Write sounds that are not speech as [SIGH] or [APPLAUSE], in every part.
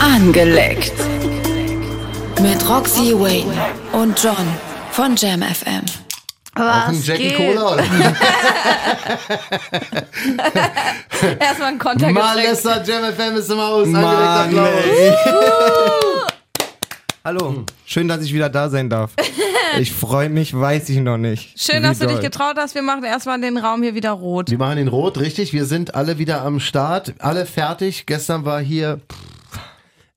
Angeleckt. Mit Roxy Wayne und John von Jam FM. Auch ein Was Jackie geht? Cola oder? [LAUGHS] Erstmal ein Konter. Malessa Jam FM ist im Haus. Mann. Hallo, schön, dass ich wieder da sein darf. [LAUGHS] Ich freue mich, weiß ich noch nicht. Schön, Wie dass du dich doll. getraut hast. Wir machen erstmal den Raum hier wieder rot. Wir machen den rot, richtig. Wir sind alle wieder am Start, alle fertig. Gestern war hier,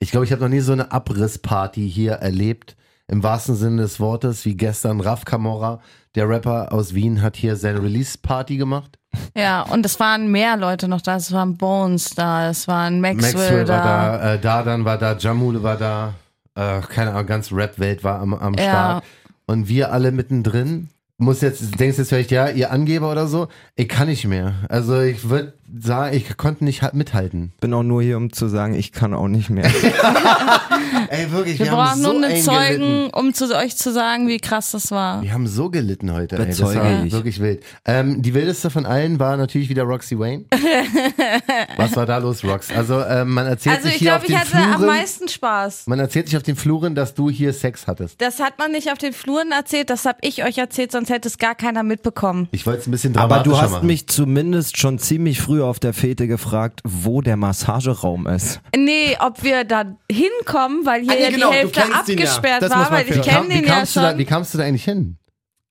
ich glaube, ich habe noch nie so eine Abrissparty hier erlebt. Im wahrsten Sinne des Wortes, wie gestern. Raf Camorra, der Rapper aus Wien, hat hier seine Release-Party gemacht. Ja, und es waren mehr Leute noch da. Es waren Bones da, es waren Maxwell, Maxwell da. war da, äh, Dardan war da, Jamule war da, äh, keine Ahnung, ganz Rap-Welt war am, am Ja. Start. Und wir alle mittendrin. Muss jetzt, denkst jetzt vielleicht, ja, ihr Angeber oder so? Ich kann nicht mehr. Also ich würde sagen, ich konnte nicht halt mithalten. Bin auch nur hier, um zu sagen, ich kann auch nicht mehr. [LAUGHS] [LAUGHS] Ey, wirklich, Wir wir, haben brauchen so nur eine eng Zeugen, gelitten. um zu euch zu sagen, wie krass das war. Wir haben so gelitten heute. Ey. Das war ich. wirklich wild. Ähm, die wildeste von allen war natürlich wieder Roxy Wayne. [LAUGHS] Was war da los, Rox? Also ähm, man erzählt Also sich ich hier glaube, auf ich den hatte am Fluren. meisten Spaß. Man erzählt sich auf den Fluren, dass du hier Sex hattest. Das hat man nicht auf den Fluren erzählt, das habe ich euch erzählt, sonst hätte es gar keiner mitbekommen. Ich wollte es ein bisschen Aber dramatischer du hast machen. mich zumindest schon ziemlich früh auf der Fete gefragt, wo der Massageraum ist. Nee, ob wir da hinkommen, weil hier Ah, nee, ja genau, die Hälfte ja. abgesperrt Das war, weil ich kenne den ja kamst du da, schon. wie kamst du da eigentlich hin?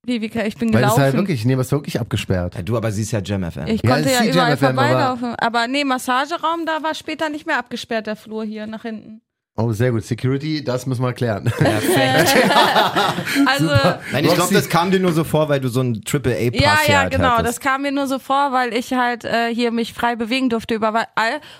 Wie, wie, ich bin Weil es gelaufen. halt wirklich, nee, was wirklich abgesperrt. Ja, du, aber sie ist ja Jam FM. ich Ja, konnte ja die überall FM, aber- vorbeilaufen. Aber, nee, Massageraum, da war später nicht mehr abgesperrt, der Flur hier nach hinten. Oh, sehr gut. Security, das müssen wir klären. Perfekt. [LAUGHS] Also, Nein, ich glaube, das kam dir nur so vor, weil du so einen Triple A Pass ja, ja, halt genau. hattest. Das kam mir nur so vor, weil ich halt äh, hier mich frei bewegen durfte überall.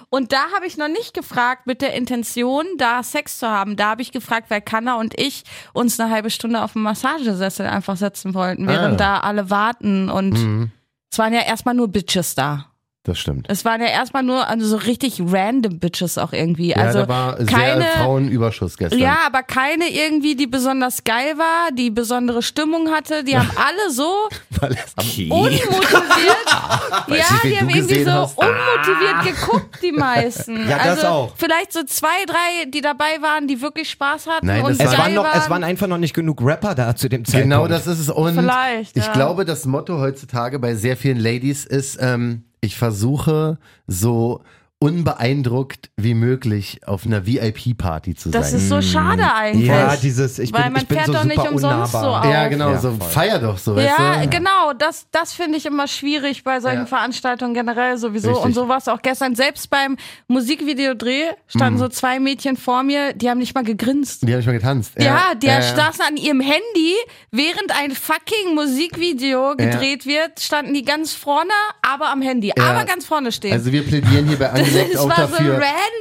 Und da habe ich noch nicht gefragt mit der Intention, da Sex zu haben. Da habe ich gefragt, weil Kanna und ich uns eine halbe Stunde auf dem Massagesessel einfach setzen wollten, während Ah. da alle warten. Und es waren ja erstmal nur Bitches da. Das stimmt. Es waren ja erstmal nur also so richtig random Bitches auch irgendwie. Ja, also da war keine, sehr Frauenüberschuss gestern. ja, aber keine irgendwie, die besonders geil war, die besondere Stimmung hatte. Die haben alle so [LAUGHS] Weil es am unmotiviert. [LAUGHS] ja, nicht, wen die haben irgendwie so hast. Ah. unmotiviert geguckt, die meisten. [LAUGHS] Ja, das also auch. Vielleicht so zwei, drei, die dabei waren, die wirklich Spaß hatten Nein, und es, geil waren noch, waren. es waren einfach noch nicht genug Rapper da zu dem Zeitpunkt. Genau das ist es. Und Vielleicht, ich ja. glaube, das Motto heutzutage bei sehr vielen Ladies ist, ähm, ich versuche so unbeeindruckt wie möglich auf einer VIP-Party zu das sein. ist so schade eigentlich. Ja, dieses, ich Weil bin, man ich bin fährt so doch nicht umsonst unnahbar. so auf. ja, genau, Ja, so voll. feier doch so, weißt Ja, du? genau, das, das finde ich immer schwierig bei solchen Ja. Veranstaltungen generell sowieso. Richtig. Und sowas auch gestern, selbst beim Musikvideodreh standen so zwei Mädchen vor mir, die haben nicht mal gegrinst. Die haben nicht mal getanzt. Ja, die äh, saßen an ihrem Handy, während ein fucking Musikvideo gedreht wird, standen die ganz vorne, aber am Handy. Ja. Aber ganz vorne stehen. Also wir plädieren hier bei [LAUGHS] Angelegt das [LAUGHS] auch war dafür.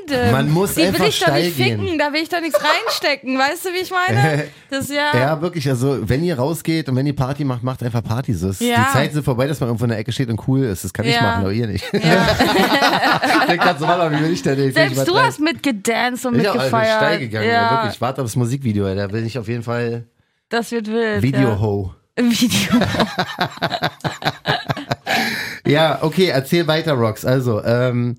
so random. Man muss die einfach will ich doch nicht steil ficken, gehen. da will ich doch nichts reinstecken. Weißt du, wie ich meine? [LAUGHS] Das ja. Ja, wirklich, also wenn ihr rausgeht und wenn ihr Party macht, macht einfach Party. So, es- Ja. Die Zeit ist vorbei, dass man irgendwo in der Ecke steht und cool ist. Das kann ich Ja. machen, aber ihr nicht. Ja. [LAUGHS] ich denk grad so, Mama, wie will ich denn? Ich Selbst du hast mitgedanced und Ich auch, also mitgefeiert. steil gegangen, ja, ja. wirklich. Ich warte aufs Musikvideo, ey. da will ich auf jeden Fall das wird wild. Video-Ho. Ja. Video. Ja, okay, erzähl weiter, Rox. Also, ähm,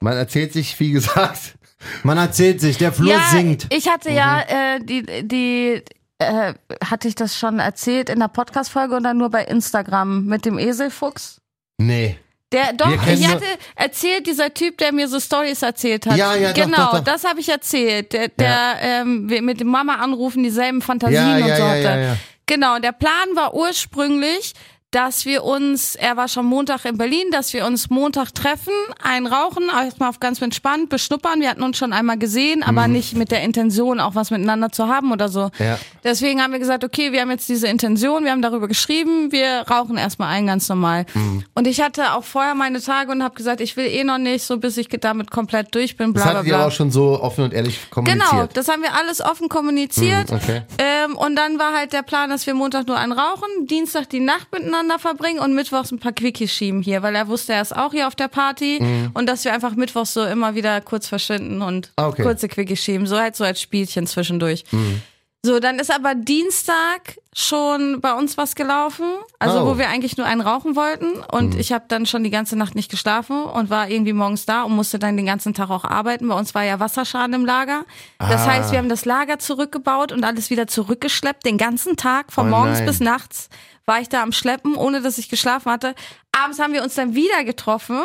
man erzählt sich, wie gesagt, Man erzählt sich, der Flur ja, singt. ich hatte ja äh, die, die äh, hatte ich das schon erzählt in der Podcast-Folge oder nur bei Instagram mit dem Eselfuchs? nee. Der, doch, ich hatte erzählt, dieser Typ, der mir so Stories erzählt hat. Ja, ja, doch, Genau, doch, doch. das habe ich erzählt. Der, der ähm, wir mit dem Mama anrufen, dieselben Fantasien Ja, und ja, so ja, hatte. ja, ja. Genau, der Plan war ursprünglich, dass wir uns, er war schon Montag in Berlin, dass wir uns Montag treffen, einrauchen, erstmal auf ganz entspannt, beschnuppern. Wir hatten uns schon einmal gesehen, aber nicht mit der Intention, auch was miteinander zu haben oder so. Mhm. Ja. Deswegen haben wir gesagt, okay, wir haben jetzt diese Intention, wir haben darüber geschrieben, wir rauchen erstmal ein ganz normal. Mhm. Und ich hatte auch vorher meine Tage und habe gesagt, ich will eh noch nicht, so bis ich damit komplett durch bin, bla Das bla ihr bla. auch schon so offen und ehrlich kommuniziert. Genau, das haben wir alles offen kommuniziert. Mhm, okay. Ähm, und dann war halt der Plan, dass wir Montag nur einen rauchen, Dienstag die Nacht miteinander verbringen und mittwochs ein paar Quickies schieben hier, weil er wusste, er ist auch hier auf der Party und dass wir einfach mittwochs so immer wieder kurz verschwinden und Mhm. Ah, okay. kurze Quickies schieben, so halt so als Spielchen zwischendurch. Mhm. So, dann ist aber Dienstag schon bei uns was gelaufen, also Oh. wo wir eigentlich nur einen rauchen wollten und ich habe dann schon die ganze Nacht nicht geschlafen und war irgendwie morgens da und musste dann den ganzen Tag auch arbeiten. Bei uns war ja Wasserschaden im Lager. Das Ah. heißt, wir haben das Lager zurückgebaut und alles wieder zurückgeschleppt, den ganzen Tag, von Oh morgens nein. bis nachts war ich da am Schleppen, ohne dass ich geschlafen hatte. Abends haben wir uns dann wieder getroffen.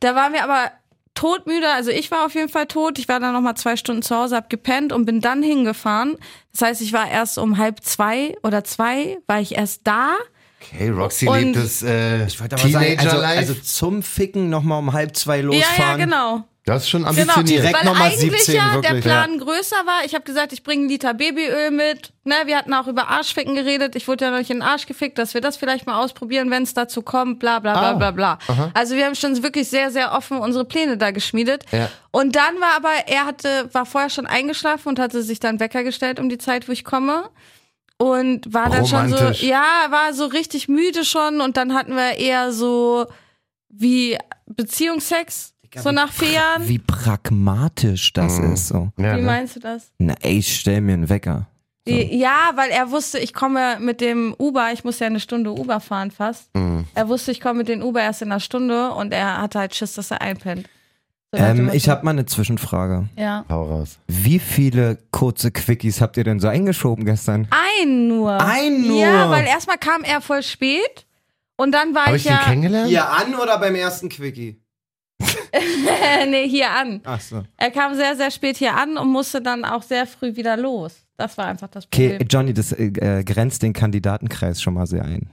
Da waren wir aber todmüde, also ich war auf jeden Fall tot. Ich war dann noch mal zwei Stunden zu Hause, hab gepennt und bin dann hingefahren. Das heißt, ich war erst um halb zwei oder zwei, war ich erst da. Okay, Roxy Und- lebt das äh, Ich wollte aber sagen, also, Teenager-Life. also zum Ficken nochmal um halb zwei Ja, losfahren. ja, genau. Das ist schon Genau, ambitioniert. Direkt weil eigentlich 17, ja wirklich, der Plan größer war. Ich habe gesagt, ich bringe einen Liter Babyöl mit. Ne, wir hatten auch über Arschficken geredet. Ich wurde ja noch nicht in den Arsch gefickt, dass wir das vielleicht mal ausprobieren, wenn es dazu kommt, bla bla bla Ah, bla bla. Also wir haben schon wirklich sehr, sehr offen unsere Pläne da geschmiedet. Ja. Und dann war aber, er hatte, war vorher schon eingeschlafen und hatte sich dann Wecker gestellt um die Zeit, wo ich komme. Und war dann schon so, ja, war so richtig müde schon und dann hatten wir eher so wie Beziehungsex, so nach vier Jahren. Wie pragmatisch das Mhm. ist. So. ja, Wie ne? meinst du das? Na, ey, ich stell mir einen Wecker. So. Ja, weil er wusste, ich komme mit dem Uber, ich muss ja eine Stunde Uber fahren fast. Mhm. Er wusste, ich komme mit dem Uber erst in einer Stunde und er hatte halt Schiss, dass er einpennt. So Ähm, ich habe mal eine Zwischenfrage. Ja. Hau raus. Wie viele kurze Quickies habt ihr denn so eingeschoben gestern? Ein nur. Ein nur? Ja, weil erstmal kam er voll spät und dann war Habe ich ich den ja. kennengelernt? an oder beim ersten Quickie? [LAUGHS] nee, hier an. Ach so. Er kam sehr, sehr spät hier an und musste dann auch sehr früh wieder los. Das war einfach das Okay, Problem. Johnny, das äh, äh, grenzt den Kandidatenkreis schon mal sehr ein.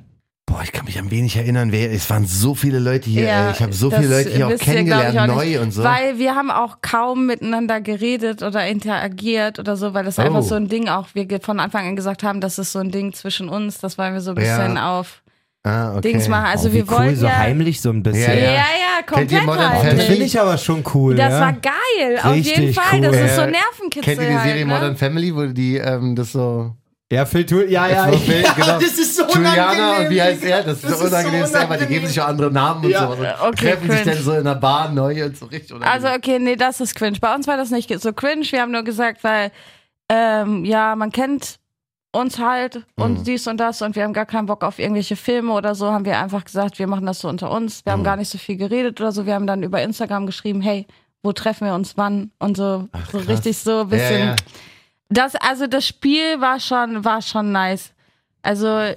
Boah, ich kann mich an wenig erinnern. Wer, es waren so viele Leute hier. Ja, ey. Ich habe so viele Leute hier auch ihr, kennengelernt, auch neu nicht. und so. Weil wir haben auch kaum miteinander geredet oder interagiert oder so, weil das Oh. einfach so ein Ding auch, wir von Anfang an gesagt haben, das ist so ein Ding zwischen uns, das wollen wir so ein bisschen Ja. auf ah, okay. Dings machen. Also oh, wie wir cool, wollten so ja, heimlich so ein bisschen. Ja, ja, ja. ja, komplett Modern halt. Family? Das finde ich aber schon cool. Das ja? war geil, auf jeden Fall. Das cool. ist so Ja. Nervenkitzel Kennt ihr die Serie halt, Modern ne? Family, wo die ähm, das so. Ja, Phil, tu, ja, ja, Das war Phil, ja, genau. das ist so Juliana unangenehm. und wie heißt er? Das ist Das so ist so unangenehm selber. Die geben unangenehm. sich auch andere Namen und Ja. so. Und Okay, treffen sich cringe. dann so in der Bar neu und so richtig unangenehm. Also okay, nee, das ist cringe. Bei uns war das nicht so cringe. Wir haben nur gesagt, weil ähm, ja, man kennt uns halt und Mhm. dies und das und wir haben gar keinen Bock auf irgendwelche Filme oder so, haben wir einfach gesagt, wir machen das so unter uns. Wir haben Mhm. gar nicht so viel geredet oder so. Wir haben dann über Instagram geschrieben, hey, wo treffen wir uns wann und so, so krass. richtig so ein bisschen. ja, ja. Das, also das Spiel war schon, war schon nice. Also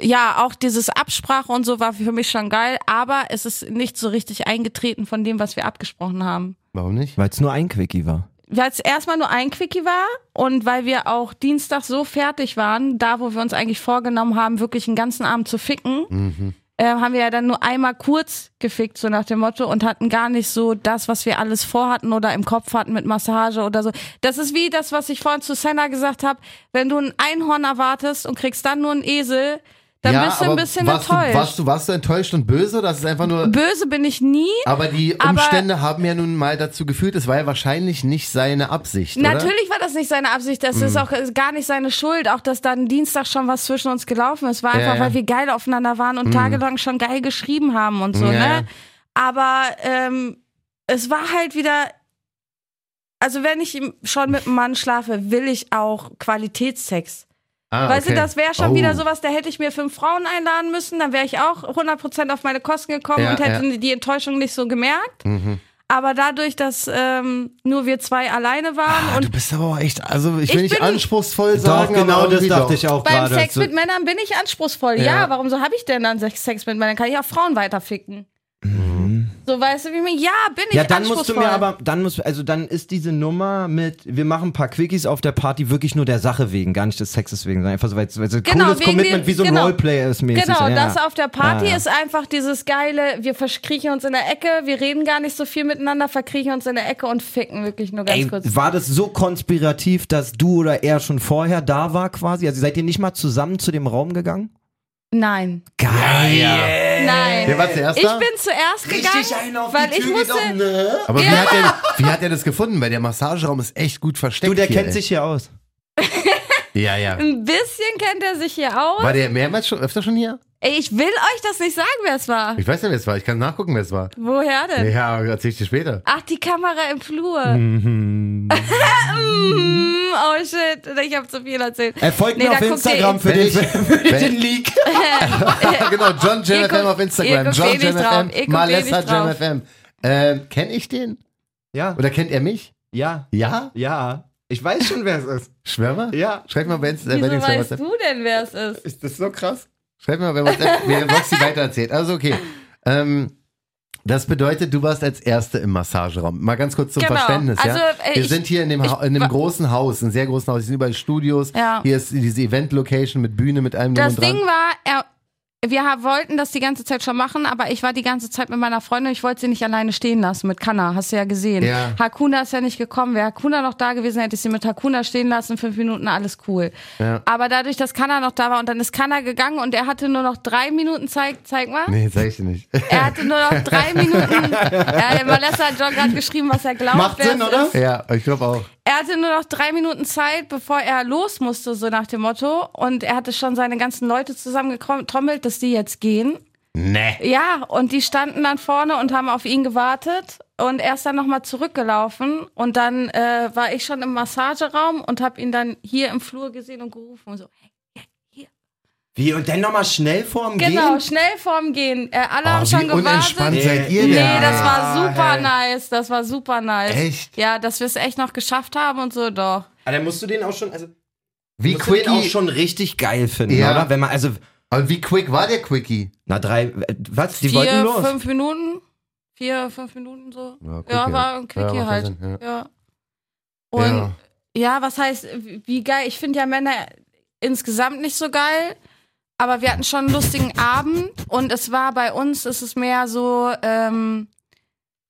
ja, auch dieses Absprache und so war für mich schon geil, aber es ist nicht so richtig eingetreten von dem, was wir abgesprochen haben. Warum nicht? Weil es nur ein Quickie war. Weil es erstmal nur ein Quickie war und weil wir auch Dienstag so fertig waren, da wo wir uns eigentlich vorgenommen haben, wirklich einen ganzen Abend zu ficken, Mhm. äh, haben wir ja dann nur einmal kurz gefickt, so nach dem Motto, und hatten gar nicht so das, was wir alles vorhatten oder im Kopf hatten mit Massage oder so. Das ist wie das, was ich vorhin zu Senna gesagt habe, wenn du ein Einhorn erwartest und kriegst dann nur einen Esel, dann ja, bist du ein aber bisschen warst enttäuscht. Du, warst, du, warst du enttäuscht und böse? Das ist einfach nur. Böse bin ich nie. Aber die Aber- Umstände haben ja nun mal dazu geführt, es war ja wahrscheinlich nicht seine Absicht. Oder? Natürlich war das nicht seine Absicht, das Mhm. ist auch gar nicht seine Schuld, auch dass dann Dienstag schon was zwischen uns gelaufen ist. War Ja, einfach, ja. Mhm. weil wir geil aufeinander waren und tagelang schon geil geschrieben haben und so, Ja, ja. ne? Aber ähm, es war halt wieder. Also wenn ich schon mit einem Mann schlafe, will ich auch Qualitätssex. Ah, Weißt okay. du, das wäre schon Oh. wieder sowas, da hätte ich mir fünf Frauen einladen müssen, dann wäre ich auch 100% auf meine Kosten gekommen Ja, und hätte ja. die Enttäuschung nicht so gemerkt. Mhm. Aber dadurch, dass ähm, nur wir zwei alleine waren Ah, du und bist aber auch echt, also ich will Ich nicht anspruchsvoll Doch, sagen, genau aber das dachte doch. ich auch beim gerade. Sex mit Männern bin ich anspruchsvoll. Ja, Ja. warum so habe ich denn dann Sex mit Männern? Kann ich auch Frauen weiterficken. Mhm. So, weißt du, wie ich mir, ja, bin ich Ja, dann musst du mir aber, dann muss, also dann ist diese Nummer mit, wir machen ein paar Quickies auf der Party wirklich nur der Sache wegen, gar nicht des Sexes wegen, sondern einfach so, weil es ein Genau, cooles Commitment, dem- wie so ein genau. Roleplay ist mäßig. Genau, ja. das auf der Party Ja, ja. ist einfach dieses geile, wir verkriechen uns in der Ecke, wir reden gar nicht so viel miteinander, verkriechen uns in der Ecke und ficken wirklich nur ganz Ey, kurz. war das so konspirativ, dass du oder er schon vorher da war quasi? Also seid ihr nicht mal zusammen zu dem Raum gegangen? Nein. Geil. Nein. Wer war zuerst ich da? bin zuerst gegangen, weil ich musste, ne? Aber wie, hat er, wie hat er das gefunden? Weil der Massageraum ist echt gut versteckt. Du, der hier, kennt ey. sich hier aus. [LAUGHS] Ja, ja. ein bisschen kennt er sich hier aus. War der mehrmals schon, öfter schon hier? Ey, ich will euch das nicht sagen, wer es war. Ich weiß nicht, wer es war. Ich kann nachgucken, wer es war. Woher denn? Ja, erzähl ich dir später. Ach, die Kamera im Flur. Mhm. [LAUGHS] Oh shit, ich habe zu viel erzählt. Er folgt Nee, mir da auf Instagram für den, für den Leak. [LAUGHS] [LAUGHS] genau, John Ihr Jam FM guckt- auf Instagram. John nicht Jam drauf. FM. Ihr guckt eh Malessa nicht Jam drauf. FM. Ähm, kenn ich den? Ja, Oder kennt er mich? ja, Ja? ja. Ich weiß schon, wer es ist. Schwör mal? Ja. Schreib mal Insta- äh, Wieso Dings bei weißt WhatsApp. du denn, wer es ist? Ist das so krass? Schreib mal WhatsApp, [LAUGHS] während Roxy weitererzählt. Also okay. Ähm, das bedeutet, du warst als Erste im Massageraum. Mal ganz kurz zum Genau. Verständnis. Also, ja? äh, Wir ich- sind hier in dem, ich Ha- in dem großen Haus, ein sehr großen Haus. Hier sind überall Studios. Ja. Hier ist diese Event-Location mit Bühne, mit allem Das drum und Ding dran. war, er, wir wollten das die ganze Zeit schon machen, aber ich war die ganze Zeit mit meiner Freundin. Ich wollte sie nicht alleine stehen lassen mit Kanna, hast du ja gesehen. Ja. Hakuna ist ja nicht gekommen. Wäre Hakuna noch da gewesen, hätte ich sie mit Hakuna stehen lassen, fünf Minuten, alles cool. Ja. Aber dadurch, dass Kanna noch da war und dann ist Kanna gegangen und er hatte nur noch drei Minuten Zeit, zeig mal. Nee, sag ich dir nicht. Er hatte nur noch drei [LAUGHS] Minuten. Ja, Malessa hat John gerade geschrieben, was er glaubt. Macht Sinn, oder? Ist. ja, ich glaube auch. Er hatte nur noch drei Minuten Zeit, bevor er los musste, so nach dem Motto. Und er hatte schon seine ganzen Leute zusammengetrommelt, dass die jetzt gehen. Nee. Ja, und die standen dann vorne und haben auf ihn gewartet. Und er ist dann nochmal zurückgelaufen. Und dann äh, war ich schon im Massageraum und habe ihn dann hier im Flur gesehen und gerufen. Und so, hey, Wie, und dann nochmal schnell vorm genau, Gehen? schnell vorm Gehen. Äh, alle Oh, haben schon gewartet. unentspannt Nee. seid ihr Nee, denn? das war super hey. nice. Das war super nice. Echt? Ja, dass wir es echt noch geschafft haben und so, doch. Aber dann musst du den auch schon, also, Wie musst du den auch quickie, schon richtig geil finden, Ja. oder? Wenn man, also, und wie quick war der Quickie? na, drei, äh, was? Die Vier, wollten los? fünf Minuten. Vier, fünf Minuten so. Ja, Quickie Ja, war ein Quickie Ja, halt. Sinn, ja. Ja. Und Ja. ja, was heißt, wie geil? Ich finde ja Männer insgesamt nicht so geil. Aber wir hatten schon einen lustigen Abend und es war bei uns, ist es mehr so, ähm,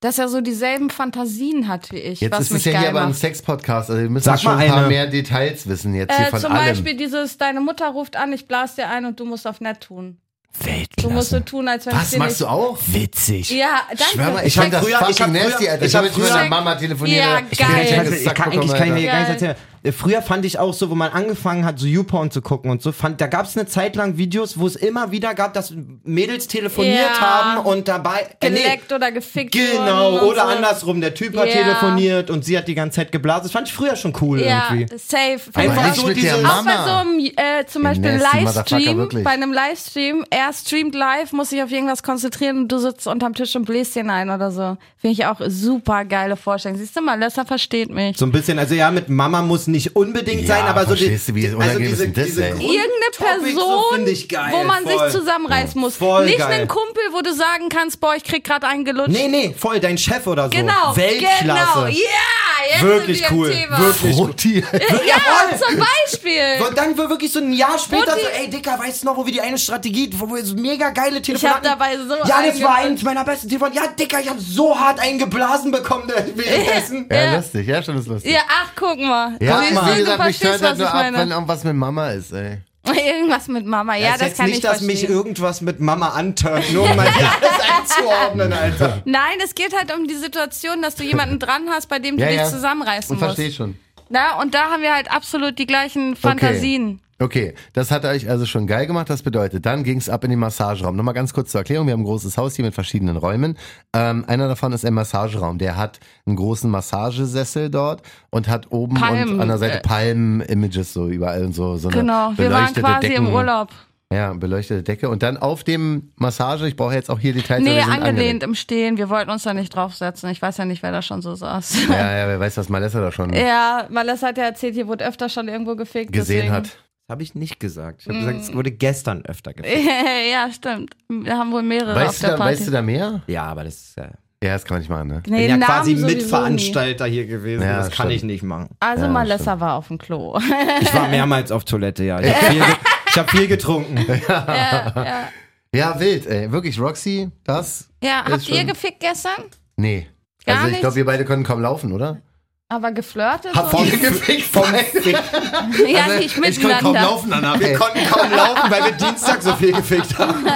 dass er so dieselben Fantasien hat wie ich, Jetzt was ist es ja hier aber ein macht. Sex-Podcast, also wir müssen Sag schon mal ein paar eine. mehr Details wissen jetzt hier Äh, von zum allem. Beispiel dieses, deine Mutter ruft an, ich blas dir ein und du musst auf nett tun. Weltklasse. Du musst so tun, als wenn es Was dir machst du auch? Witzig. Ja, danke. Schwör mal, ich, Ich fand das früher- ich fucking früher- nasty, Alter. Ich, ich habe hab mit meiner früher- Mama telefoniert. Ja, ich geil. Ich, den weiß, ich, Sack kann, ich, bekommen, kann hier gar nicht Geil. erzählen. Äh, Früher fand ich auch so, wo man angefangen hat, so YouPorn zu gucken und so, fand, da gab es eine Zeit lang Videos, wo es immer wieder gab, dass Mädels telefoniert Ja. haben und dabei. äh, nee, Geleckt oder gefickt Genau, oder so. andersrum. Der Typ hat Ja. telefoniert und sie hat die ganze Zeit geblasen. Das fand ich früher schon cool Ja, irgendwie. safe. Einfach nicht so mit diese. der Auch bei Mama. so einem, äh, zum Beispiel Livestream, bei einem Livestream, er streamt live, muss sich auf irgendwas konzentrieren und du sitzt unterm Tisch und bläst den ein oder so. Finde ich auch super geile Vorstellung. Siehst du mal, Lessa versteht mich. So ein bisschen, also ja, mit Mama muss nicht unbedingt Ja, sein, aber so die, du, wie denn das, ey? Grund- Irgendeine so Person, ich geil, wo man voll. sich zusammenreißen muss. Voll Nicht geil. einen Kumpel, wo du sagen kannst, boah, ich krieg gerade einen gelutscht. Nee, nee, voll, dein Chef oder so. Genau, Weltklasse. genau, ja, jetzt Wirklich sind wir cool, Thema. wirklich. Roti. Ja, zum Beispiel. Und dann war wirklich so ein Jahr später Mutti- so, ey Dicker, weißt du noch, wo wir die eine Strategie, wo wir so mega geile Ich hab Telefonate dabei so Ja, das war eins meiner besten Telefone. Ja, Dicker, ich hab so hart eingeblasen bekommen äh, [LAUGHS] währenddessen. Ja, Ja. lustig, ja, schon ist lustig. Ja, ach, guck mal. Ja, Siehst du, wie du gesagt, mich verstehst, stört halt was nur ich ab, meine. wenn irgendwas mit Mama ist, ey. [LAUGHS] Irgendwas mit Mama, ja, ist das jetzt kann nicht, ich dass verstehen. mich irgendwas mit Mama antört, nur um mal [LAUGHS] alles einzuordnen, Alter. Nein, es geht halt um die Situation, dass du jemanden dran hast, bei dem du Ja, dich ja. zusammenreißen Und musst. verstehe schon. Na, und da haben wir halt absolut die gleichen Fantasien. Okay, das hat euch also schon geil gemacht. Das bedeutet, dann ging's ab in den Massageraum. Nochmal ganz kurz zur Erklärung. Wir haben ein großes Haus hier mit verschiedenen Räumen. Ähm, einer davon ist ein Massageraum. Der hat einen großen Massagesessel dort und hat oben Palmen, und an der Seite äh, Palmen-Images so überall und so, so eine Genau, wir waren quasi Decken. im Urlaub. Ja, beleuchtete Decke. Und dann auf dem Massage, ich brauche jetzt auch hier Details. Nee, sind angelehnt im Stehen. Wir wollten uns da nicht draufsetzen. Ich weiß ja nicht, wer da schon so saß. Ja, ja, wer weiß, was Malessa da schon Ja, Malessa hat ja erzählt, hier wurde öfter schon irgendwo gefickt. gesehen deswegen. hat. Das habe ich nicht gesagt. Ich habe gesagt, es wurde gestern öfter gefickt. [LAUGHS] ja, stimmt. Wir haben wohl mehrere auf Weißt du, der da, Party. weißt du da mehr? Ja, aber das ist ja. Ja, das kann man nicht machen, ne? Ich nee, bin ja quasi nie. Mitveranstalter hier gewesen. Ja, das kann stimmt. ich nicht machen. Also Ja, Malessa war auf dem Klo. Ich war mehrmals auf Toilette, ja. Ich habe viel, ge [LAUGHS] ich hab viel getrunken. ja, ja. Ja, wild, ey. Wirklich, Roxy, das? ja, Ist habt ihr gefickt gestern? Nee. Gar also ich glaube, wir beide können kaum laufen, oder? Aber geflirtet? Hab voll gefickt vom [LAUGHS] ja, Also, nicht Ich kann kaum miteinander. laufen danach, Wir konnten kaum laufen, weil wir Dienstag so viel gefickt haben. [LAUGHS]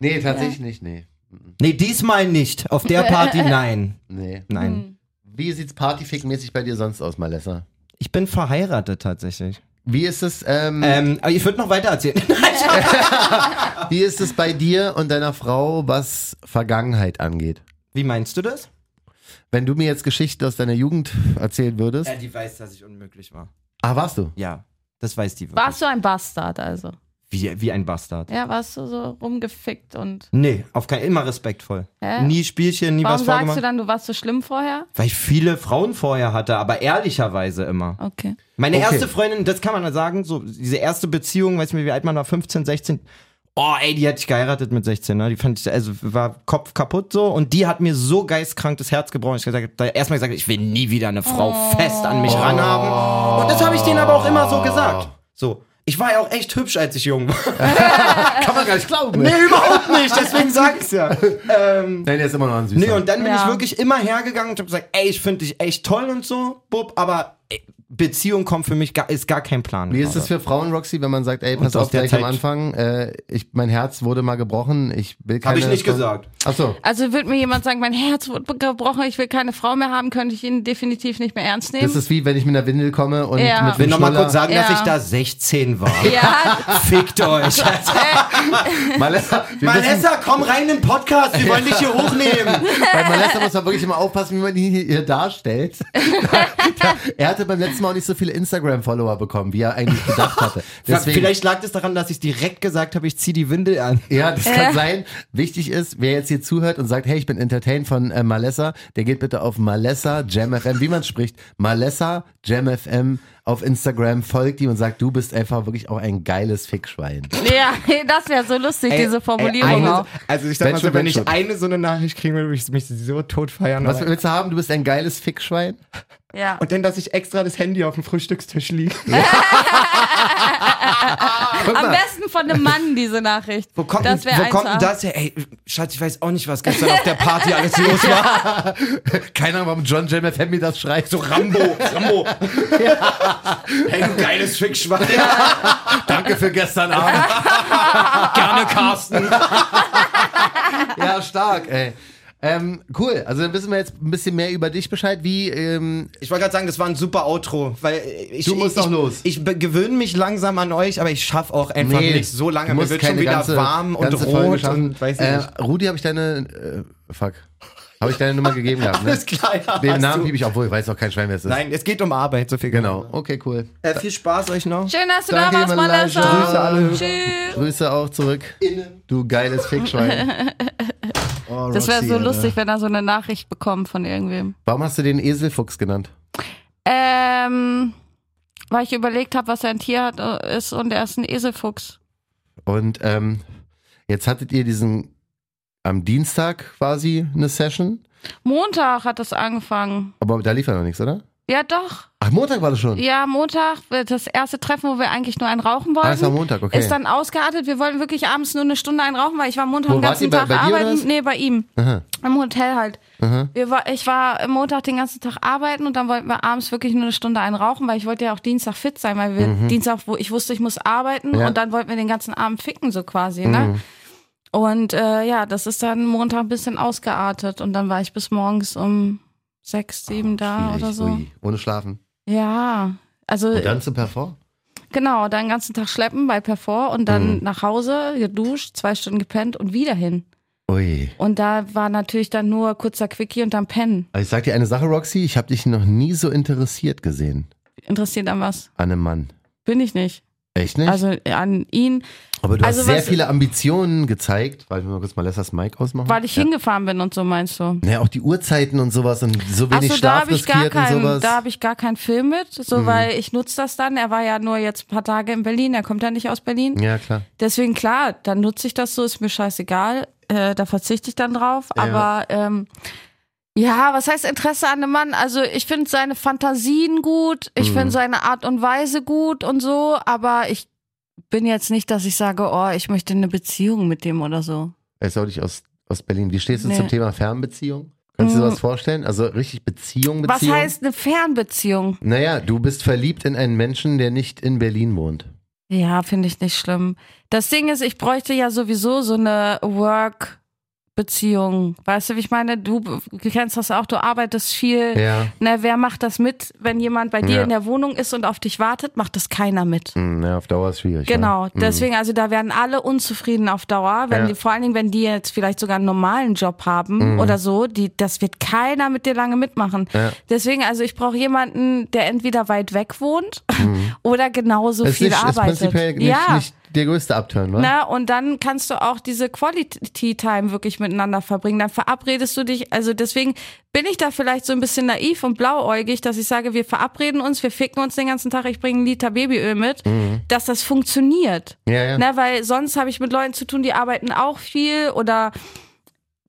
Nee, tatsächlich nicht, nee. Nee, diesmal nicht. Auf der Party [LAUGHS] nein. Nee. Nein. Wie sieht's Partyfick-mäßig bei dir sonst aus, Malessa? Ich bin verheiratet tatsächlich. Wie ist es, ähm, Ähm, aber ich würde noch weiter erzählen. wie ist es bei dir und deiner Frau, was Vergangenheit angeht? Wie meinst du das? Wenn du mir jetzt Geschichten aus deiner Jugend erzählen würdest. Ja, die weiß, dass ich unmöglich war. Ah, warst du? Ja, das weiß die wirklich. Warst du ein Bastard also? Wie, wie ein Bastard. Ja, warst du so rumgefickt und. Nee, auf keinen immer respektvoll. Hä? Nie Spielchen, nie Warum was sagst vorgemacht. du dann, du warst so schlimm vorher? Weil ich viele Frauen vorher hatte, aber ehrlicherweise immer. Okay. Meine Okay. erste Freundin, das kann man sagen, so diese erste Beziehung, weiß nicht, wie alt man war, 15, 16. Oh, ey, die hatte ich geheiratet mit 16, ne? Die fand ich, also war Kopf kaputt so. Und die hat mir so geistkrank das Herz gebrochen. Ich gesagt, da erstmal gesagt, ich will nie wieder eine Frau fest an mich ranhaben. Und das habe ich denen aber auch immer so gesagt. So. Ich war ja auch echt hübsch, als ich jung war. [LAUGHS] Kann man gar nicht glauben. nee, überhaupt nicht, deswegen [LAUGHS] sag ich's ja. Ähm, Nein, der ist immer noch ein süßer. Nee, und dann bin Ja. ich wirklich immer hergegangen und hab gesagt, ey, ich finde dich echt toll und so, Bub, aber ey, Beziehung kommt für mich gar, ist gar kein Plan. Wie ist es gerade. für Frauen, Roxy, wenn man sagt, ey, pass auf, der gleich am Zeit- Anfang, äh, ich, mein Herz wurde mal gebrochen, ich will keine... Hab ich nicht gesagt. Ach so. Also wird mir jemand sagen, mein Herz wurde gebrochen, ich will keine Frau mehr haben, könnte ich ihn definitiv nicht mehr ernst nehmen. Das ist wie, wenn ich mit einer Windel komme und Ja. mit Ich will einem noch mal Schnuller- kurz sagen, dass Ja. ich da 16 war. ja, [LAUGHS] Fickt euch. [LAUGHS] Malessa, Malessa, komm rein in den Podcast, wir wollen dich hier hochnehmen. bei Malessa muss man wirklich immer aufpassen, wie man ihn hier darstellt. [LAUGHS] er hatte beim letzten Mal auch nicht so viele Instagram-Follower bekommen, wie er eigentlich gedacht hatte. [LAUGHS] Deswegen, Vielleicht lag es daran, dass ich direkt gesagt habe, ich zieh die Windel an. Ja, das kann sein. Wichtig ist, wer jetzt hier zuhört und sagt, hey, ich bin entertained von äh, Malessa, der geht bitte auf Malessa Jam FM, wie man spricht, Malessa Jam FM auf Instagram, folgt ihm und sagt, du bist einfach wirklich auch ein geiles Fickschwein. ja, [LAUGHS] das wäre so lustig, diese Formulierung ey, eine, auch. Also ich sag mal so, wenn ich eine so eine Nachricht kriegen würde, würde ich mich so tot feiern. Was willst du haben? Du bist ein geiles Fickschwein? Ja. Und dann, dass ich extra das Handy auf dem Frühstückstisch liege. Guck [LAUGHS] [LAUGHS] Am mal, besten von einem Mann, diese Nachricht. Wo kommt, das wo kommt denn das her? Ey, Schatz, ich weiß auch nicht, was gestern auf der Party alles los war. [LAUGHS] keine Ahnung, warum John Jam FM mir das schreit. So Rambo, Rambo. Hey, du geiles Fickschwein. Danke für gestern Abend. [LAUGHS] Gerne, Carsten. [LAUGHS] ja, stark, ey. Ähm, cool, also dann wissen wir jetzt ein bisschen mehr über dich Bescheid, wie, ähm, Ich wollte gerade sagen, das war ein super Outro, weil ich, Du musst ich, doch los. Ich, ich gewöhne mich langsam an euch, aber ich schaffe auch einfach Nee, nicht so lange. du Mir musst wird schon keine wieder ganze- warm und ganze Folge rot schaffen. und weiß ich äh, nicht. Rudi, habe ich deine, äh, fuck, habe ich deine Nummer gegeben gehabt, ne? [LAUGHS] Alles klar, ja, Den hast Namen du. piep ich, obwohl, ich weiß auch kein Schwein, wer es ist. Nein, es geht um Arbeit, so viel Genau, okay, cool. Äh, viel Spaß euch noch. Schön, dass du Danke, da warst. Malessa. Grüße alle. Tschüss. Grüße auch zurück. Du geiles Fickschwein. [LAUGHS] Oh, Das wäre so Alter. lustig, wenn er so eine Nachricht bekommt von irgendwem. Warum hast du den Eselfuchs genannt? Ähm, weil ich überlegt habe, was er ein Tier hat, äh, ist und er ist ein Eselfuchs. Und ähm, jetzt hattet ihr diesen am Dienstag quasi eine Session, Montag hat das angefangen. aber da lief ja noch nichts, oder? Ja, doch. Ach, Montag war das schon. Ja, Montag, das erste Treffen, wo wir eigentlich nur einen rauchen wollten. Ah, es war Montag, okay. Ist dann ausgeartet. Wir wollten wirklich abends nur eine Stunde einen rauchen, weil ich war Montag Wo den ganzen? Bei- Tag bei oder arbeiten. Nee, bei ihm. Aha, Im Hotel halt. aha. Wir war, ich war am Montag den ganzen Tag arbeiten und dann wollten wir abends wirklich nur eine Stunde einen rauchen, weil ich wollte ja auch Dienstag fit sein, weil wir Dienstag, wo ich wusste, ich muss arbeiten Mhm. Ja. Mhm. und dann wollten wir den ganzen Abend ficken, so quasi, ne? Und äh, ja, das ist dann Montag ein bisschen ausgeartet und dann war ich bis morgens um sechs, sieben da Schwierig, oder so. ui. Ohne Schlafen. Ja, also Und dann zu Perform? genau, dann den ganzen Tag schleppen bei Perfor und dann Mhm. nach Hause, geduscht, zwei Stunden gepennt und wieder hin. Ui. Und da war natürlich dann nur kurzer Quickie und dann pennen. Also ich sag dir eine Sache, Roxy, ich habe dich noch nie so interessiert gesehen Interessiert an was? an einem Mann. Bin ich nicht. Echt nicht? Also an ihn, aber du also hast sehr was- viele Ambitionen gezeigt. Weil ich mal kurz mal Lessers Mic ausmachen. weil ich ja. hingefahren bin und so meinst du. Naja, auch die Uhrzeiten und sowas und so wenig da Schlaf habe ich gar riskiert und keinen, sowas. da habe ich gar keinen Film mit, so Mhm. weil ich nutze das dann. Er war ja nur jetzt ein paar Tage in Berlin, er kommt ja nicht aus Berlin. ja, klar. Deswegen klar, dann nutze ich das so, ist mir scheißegal. Äh, da verzichte ich dann drauf. Ja. Aber ähm, ja, was heißt Interesse an einem Mann? Also ich finde seine Fantasien gut, ich Mhm. finde seine Art und Weise gut und so, aber ich bin jetzt nicht, dass ich sage, oh, ich möchte eine Beziehung mit dem oder so. Er ist auch nicht aus, aus Berlin. Wie stehst du Nee. zum Thema Fernbeziehung? Kannst du dir sowas vorstellen? Also richtig Beziehung, Was Beziehung? heißt eine Fernbeziehung? Naja, du bist verliebt in einen Menschen, der nicht in Berlin wohnt. Ja, finde ich nicht schlimm. Das Ding ist, ich bräuchte ja sowieso so eine Beziehung. Weißt du, wie ich meine? Du, kennst das auch, du arbeitest viel. Ja. Ne, wer macht das mit, wenn jemand bei dir Ja. in der Wohnung ist und auf dich wartet? Macht das keiner mit. Hm, ja, auf Dauer ist schwierig. Genau, Ja. deswegen, also da werden alle unzufrieden auf Dauer, wenn Ja. die, vor allen Dingen, wenn die jetzt vielleicht sogar einen normalen Job haben oder so, die, das wird keiner mit dir lange mitmachen. Ja. Deswegen, also ich brauche jemanden, der entweder weit weg wohnt [LAUGHS] oder genauso ist, viel nicht, ist arbeitet. prinzipiell nicht, ja. nicht der größte Upturn, wa? Na, und dann kannst du auch diese Quality Time wirklich miteinander verbringen. Dann verabredest du dich, also deswegen bin ich da vielleicht so ein bisschen naiv und blauäugig, dass ich sage, wir verabreden uns, wir ficken uns den ganzen Tag, ich bringe einen Liter Babyöl mit, dass das funktioniert. Ja, ja. Ne, weil sonst habe ich mit Leuten zu tun, die arbeiten auch viel oder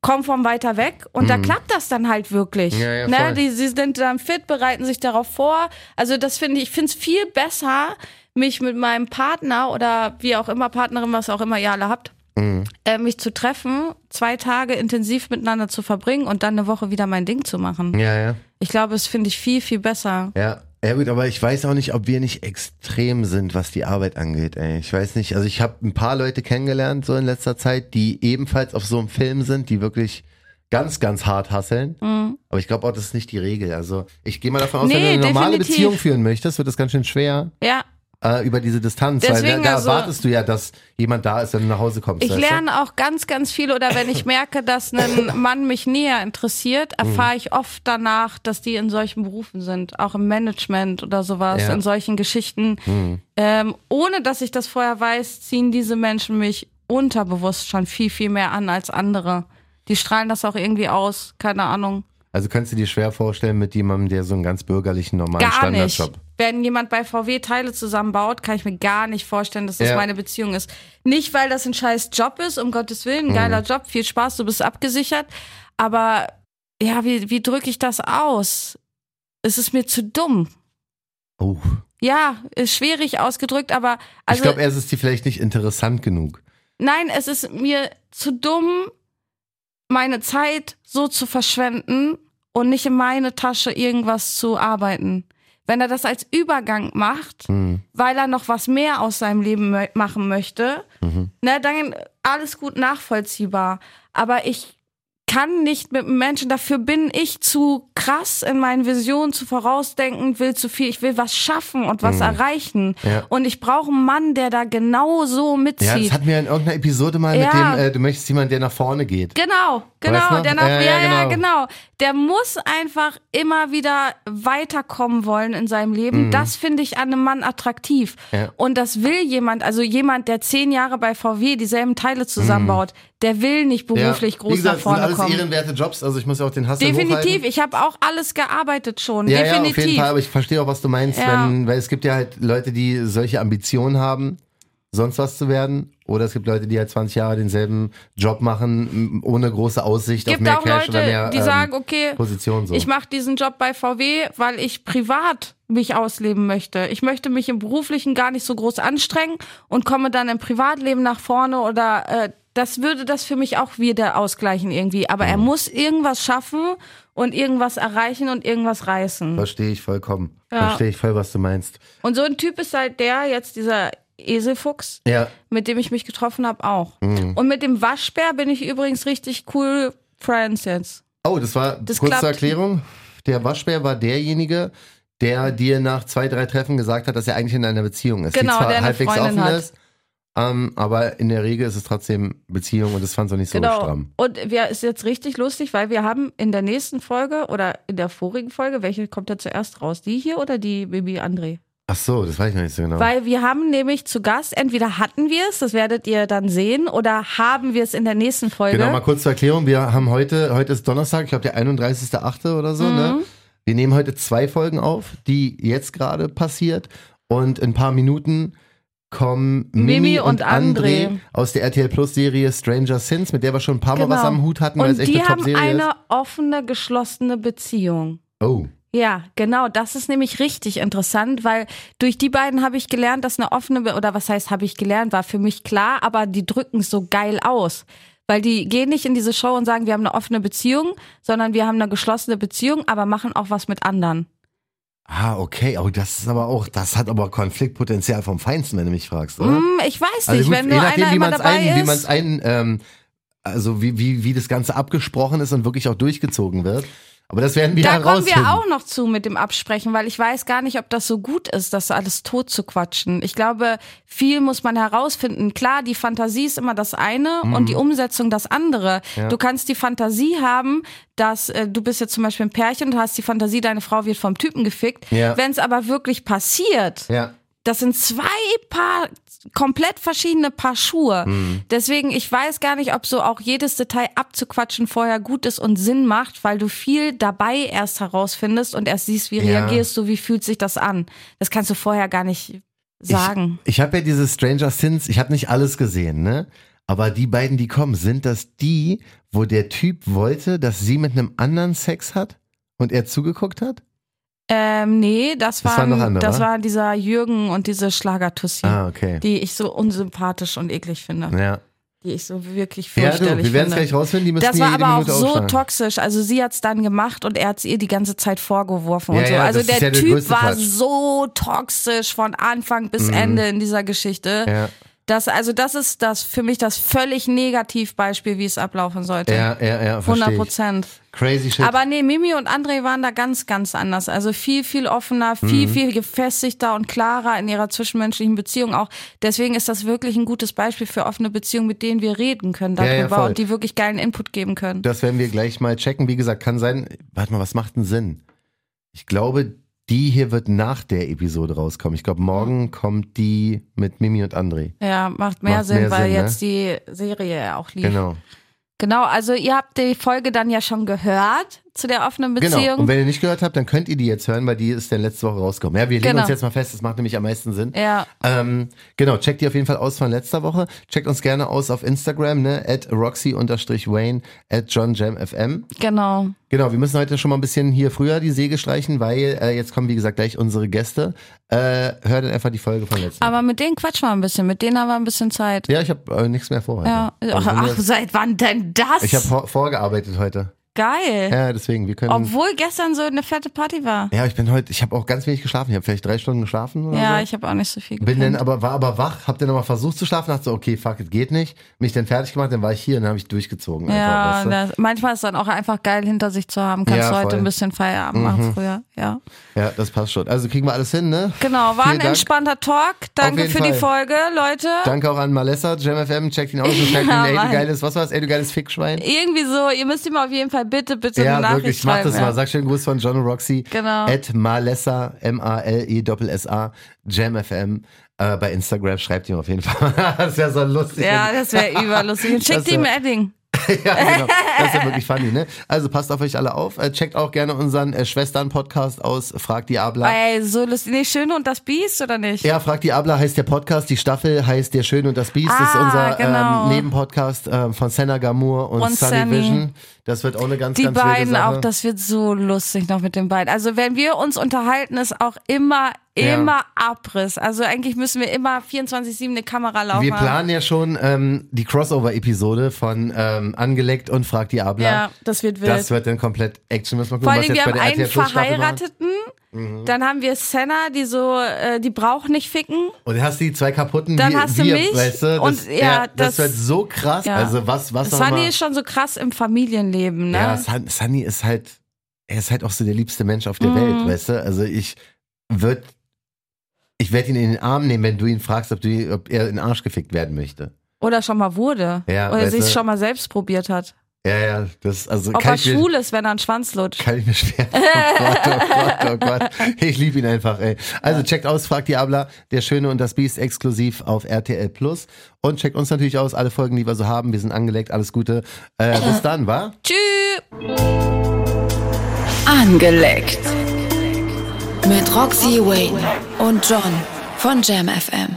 kommen vom weiter weg und da klappt das dann halt wirklich. Mhm. Ja, ja, ne, die, sie sind dann fit, bereiten sich darauf vor. Also das finde ich, ich finde es viel besser, mich mit meinem Partner oder wie auch immer, Partnerin, was auch immer ihr alle habt, Mhm. äh, mich zu treffen, zwei Tage intensiv miteinander zu verbringen und dann eine Woche wieder mein Ding zu machen. Ja, ja. Ich glaube, das finde ich viel, viel besser. Ja. Ja gut, aber ich weiß auch nicht, ob wir nicht extrem sind, was die Arbeit angeht. Ey. Ich weiß nicht, also ich habe ein paar Leute kennengelernt so in letzter Zeit, die ebenfalls auf so einem Film sind, die wirklich ganz, ganz hart hasseln. Mhm. Aber ich glaube auch, das ist nicht die Regel. Also ich gehe mal davon aus, wenn Nee, du eine normale definitiv. Beziehung führen möchtest, wird das ganz schön schwer Ja, äh, über diese Distanz. weil Deswegen da, da also- erwartest du ja, dass jemand da ist, wenn du nach Hause kommst. Ich du? lerne auch ganz, ganz viel oder wenn ich merke, dass ein [LAUGHS] Mann mich näher interessiert, Mhm. erfahre ich oft danach, dass die in solchen Berufen sind, auch im Management oder sowas, Ja. in solchen Geschichten. Mhm. Ähm, ohne dass ich das vorher weiß, ziehen diese Menschen mich unterbewusst schon viel, viel mehr an als andere. Die strahlen das auch irgendwie aus, keine Ahnung. Also kannst du dir schwer vorstellen mit jemandem, der so einen ganz bürgerlichen, normalen Gar nicht. Standardjob. Wenn jemand bei VW Teile zusammenbaut, kann ich mir gar nicht vorstellen, dass das Ja. meine Beziehung ist. Nicht, weil das ein scheiß Job ist, um Gottes Willen, ein Mhm. geiler Job, viel Spaß, du bist abgesichert. Aber ja, wie, wie drücke ich das aus? Es ist mir zu dumm. Oh. Ja, ist schwierig ausgedrückt, aber also ich glaube, er ist dir vielleicht nicht interessant genug. nein, es ist mir zu dumm, meine Zeit so zu verschwenden und nicht in meine Tasche irgendwas zu arbeiten. Wenn er das als Übergang macht, Hm. weil er noch was mehr aus seinem Leben machen möchte, Mhm. ne, dann alles gut nachvollziehbar. Aber ich kann nicht mit einem Menschen, dafür bin ich zu krass in meinen Visionen, zu vorausdenkend, will zu viel, ich will was schaffen und was erreichen. Mhm. Ja. Und ich brauche einen Mann, der da genau so mitzieht. Ja, das hatten wir in irgendeiner Episode mal mit Ja. dem, äh, du möchtest jemanden, der nach vorne geht. Genau, genau, Weißt du? der nach, Ja, ja, ja, genau. genau. Der muss einfach immer wieder weiterkommen wollen in seinem Leben. Das finde ich an einem Mann attraktiv. Mhm. Und das will jemand, also jemand, der zehn Jahre bei VW dieselben Teile zusammenbaut, der will nicht beruflich ja. groß Wie gesagt, nach vorne sind alles kommen. ehrenwerte Jobs, also ich muss ja auch den Hustle Definitiv, ich habe auch alles gearbeitet schon. Ja, ja, Definitiv. auf jeden Fall, aber ich verstehe auch, was du meinst, Ja. wenn, weil es gibt ja halt Leute, die solche Ambitionen haben, sonst was zu werden. Oder es gibt Leute, die halt 20 Jahre denselben Job machen, ohne große Aussicht auf gibt mehr auch Cash Leute, oder mehr die ähm, sagen, okay, Position so. Ich mache diesen Job bei VW, weil ich privat mich ausleben möchte. Ich möchte mich im beruflichen gar nicht so groß anstrengen und komme dann im Privatleben nach vorne oder äh, das würde das für mich auch wieder ausgleichen irgendwie. Aber er muss irgendwas schaffen und irgendwas erreichen und irgendwas reißen. Verstehe ich vollkommen. Ja. Verstehe ich voll, was du meinst. Und so ein Typ ist halt der, jetzt dieser Eselfuchs, Ja, mit dem ich mich getroffen habe, auch. Mhm. Und mit dem Waschbär bin ich übrigens richtig cool Friends jetzt. Oh, das war Das kurz zur klappt. Erklärung. Der Waschbär war derjenige, der dir nach zwei, drei Treffen gesagt hat, dass er eigentlich in einer Beziehung ist. Genau, die zwar der halbwegs Freundin offen hat. ist, ähm, aber in der Regel ist es trotzdem Beziehung und das fand sie nicht so Genau. stramm. Und wir ist jetzt richtig lustig, weil wir haben in der nächsten Folge oder in der vorigen Folge, welche kommt da zuerst raus? Die hier oder die Baby André? Ach so, das weiß ich noch nicht so genau. Weil wir haben nämlich zu Gast, entweder hatten wir es, das werdet ihr dann sehen, oder haben wir es in der nächsten Folge. Genau, mal kurz zur Erklärung. Wir haben heute, heute ist Donnerstag, ich glaube der 31.8. oder so, Mhm. ne? Wir nehmen heute zwei Folgen auf, die jetzt gerade passiert. Und in ein paar Minuten kommen Mimi, Mimi und, und André André. aus der RTL Plus Serie Stranger Sins, mit der wir schon ein paar Mal was Genau. am Hut hatten, weil es Und echt die eine haben Top-Serie ist. eine offene, geschlossene Beziehung. Oh. Ja, genau, das ist nämlich richtig interessant, weil durch die beiden habe ich gelernt, dass eine offene, Be oder was heißt, habe ich gelernt, war für mich klar, aber die drücken es so geil aus. Weil die gehen nicht in diese Show und sagen, wir haben eine offene Beziehung, sondern wir haben eine geschlossene Beziehung, aber machen auch was mit anderen. Ah, okay. Oh, das ist aber auch, das hat aber Konfliktpotenzial vom Feinsten, wenn du mich fragst, oder? Hm, ich weiß Also nicht, gut, wenn nur nachdem, einer wie dabei ein, wie man es ist. ein, ähm, also wie, wie, wie das Ganze abgesprochen ist und wirklich auch durchgezogen wird. Aber das werden wir Da kommen wir auch noch zu mit dem Absprechen, weil ich weiß gar nicht, ob das so gut ist, das alles tot zu quatschen. Ich glaube, viel muss man herausfinden. Klar, die Fantasie ist immer das eine Mhm. und die Umsetzung das andere. Du kannst die Fantasie haben, dass äh, du bist jetzt zum Beispiel ein Pärchen und hast die Fantasie, deine Frau wird vom Typen gefickt. Ja. Wenn es aber wirklich passiert, Ja. Das sind zwei Paar komplett verschiedene Paar Schuhe. Mhm. Deswegen, ich weiß gar nicht, ob so auch jedes Detail abzuquatschen vorher gut ist und Sinn macht, weil du viel dabei erst herausfindest und erst siehst, wie Ja. reagierst du, wie fühlt sich das an. Das kannst du vorher gar nicht sagen. Ich, ich habe ja diese Stranger Things, ich habe nicht alles gesehen, ne? Aber die beiden, die kommen, sind das die, wo der Typ wollte, dass sie mit einem anderen Sex hat und er zugeguckt hat? Ähm, nee, das, Das war, waren andere, das wa? war dieser Jürgen und diese Schlagertussi, Ah, okay. die ich so unsympathisch und eklig finde. Ja. Die ich so wirklich Ja, fürchterlich du, wir werden es gleich rausfinden, die müssen Das war aber auch Minute so aufschlagen. toxisch. Also sie hat's dann gemacht und er hat's ihr die ganze Zeit vorgeworfen Ja, und so. ja, also der ja der Typ war Quatsch. so toxisch von Anfang bis Ende in dieser Geschichte. Ja, Das, also das ist das für mich das völlig Negativbeispiel, wie es ablaufen sollte. ja, ja, ja, 100 verstehe ich. Prozent. Crazy shit. Aber nee, Mimi und André waren da ganz, ganz anders. Also viel, viel offener, Mhm. viel, viel gefestigter und klarer in ihrer zwischenmenschlichen Beziehung auch. Deswegen ist das wirklich ein gutes Beispiel für offene Beziehungen, mit denen wir reden können Ja, ja, darüber voll. und die wirklich geilen Input geben können. Das werden wir gleich mal checken. Wie gesagt, kann sein. Warte mal, was macht denn Sinn? Ich glaube, die hier wird nach der Episode rauskommen. Ich glaube, morgen kommt die mit Mimi und André. Ja, macht mehr Macht Sinn, mehr weil Sinn, ne? jetzt die Serie auch lief. Genau. Genau, also ihr habt die Folge dann ja schon gehört zu der offenen Beziehung. Genau. Und wenn ihr nicht gehört habt, dann könnt ihr die jetzt hören, weil die ist dann letzte Woche rausgekommen. Ja, wir legen Genau. uns jetzt mal fest, das macht nämlich am meisten Sinn. ja, Ähm, genau, checkt die auf jeden Fall aus von letzter Woche. Checkt uns gerne aus auf Instagram, ne? At Roxy-Wayne, at JohnJamFM. genau. Genau, wir müssen heute schon mal ein bisschen hier früher die Säge streichen, weil äh, jetzt kommen, wie gesagt, gleich unsere Gäste. Äh, hört dann einfach die Folge von letzter Woche. Aber mit denen quatschen wir ein bisschen, mit denen haben wir ein bisschen Zeit. Ja, ich habe äh, nichts mehr vor heute. Ja. Also, Ach, ach, seit wann denn das? ich habe vorgearbeitet heute. Geil. Ja, deswegen, wir können. Obwohl gestern so eine fette Party war. ja, ich bin heute, ich habe auch ganz wenig geschlafen. Ich habe vielleicht drei Stunden geschlafen oder Ja, so. ich habe auch nicht so viel Bin gepennt. dann aber, war aber wach, hab dann nochmal versucht zu schlafen, dachte so, okay, fuck, it geht nicht. Mich dann fertig gemacht, dann war ich hier und dann habe ich durchgezogen. Ja, einfach, weißt das, manchmal ist dann auch einfach geil hinter sich zu haben. Kannst Ja, du heute voll. Mhm. ein bisschen Feierabend machen früher. Ja. du? Ja, das passt schon. Also kriegen wir alles hin, ne? Genau, war Vielen ein Dank. entspannter Talk. Danke für die Fall. Folge, Leute. Danke auch an Malessa, JamFM, checkt ihn aus [LAUGHS] und schreibt Ja, ihn, ey, du geiles, was war's, ey, du geiles Fickschwein. Irgendwie so, ihr müsst ihm auf jeden Fall bitte, bitte Ja, eine Nachricht wirklich, mach schreiben. das ja. mal. Sag schönen Gruß von John und Roxy. Genau. At Malessa, M-A-L-E-S-S-A, JamFM. Äh, bei Instagram schreibt ihm auf jeden Fall. [LAUGHS] das wäre so lustig. Ja, das wäre überlustig. [LAUGHS] Schickt ihm Edding. [LAUGHS] ja, genau. Das ist ja wirklich funny, ne? Also passt auf euch alle auf. Äh, checkt auch gerne unseren äh, Schwestern-Podcast aus. Frag die Abla. Ey, so lustig. Nee, Schöne und das Biest, oder nicht? Ja, Frag die Abla heißt der Podcast. Die Staffel heißt Der Schöne und das Biest. das ist Ah, unser genau. ähm, Nebenpodcast ähm, von Senna Gamur und, Und Sunny. Vision. Das wird auch eine ganz, Die ganz beiden Sache. auch, das wird so lustig noch mit den beiden. Also wenn wir uns unterhalten, ist auch immer, Ja. immer Abriss. Also eigentlich müssen wir immer 24-7 eine Kamera laufen. Wir haben. planen ja schon ähm, die Crossover-Episode von ähm, Angeleckt und Frag die Abla. Ja, das wird wild. Das wird dann komplett Action. Müssen wir gucken, Vor allem, was wir jetzt bei haben der einen. Verheirateten, Mhm. dann haben wir Senna, die so, äh, die braucht nicht ficken. Und dann hast du die zwei kaputten Dann wir, hast du wir, mich weißt du? Das, und ja, das, das- wird so krass. Ja. Also was, was Sunny ist schon so krass im Familienleben, ne? Ja, Sun, Sunny ist halt, er ist halt auch so der liebste Mensch auf der Mhm. Welt, weißt du? Also ich würde, ich werde ihn in den Arm nehmen, wenn du ihn fragst, ob, du, ob er in den Arsch gefickt werden möchte. Oder schon mal wurde. Ja, Oder sich du? schon mal selbst probiert hat. Ja, ja, das, also Ob kann er ich, mir, schwul ist, wenn er einen Schwanz lutscht. kann ich mir schwer. Oh Gott, oh Gott, oh Gott. Ich liebe ihn einfach, ey. Also checkt aus, fragt Diabla, der Schöne und das Biest exklusiv auf RTL Plus. Und checkt uns natürlich aus, alle Folgen, die wir so haben. Wir sind angelegt, alles Gute. Äh, bis dann, wa? Tschüss. Angeleckt. Mit Roxy Wayne und John von Jam FM.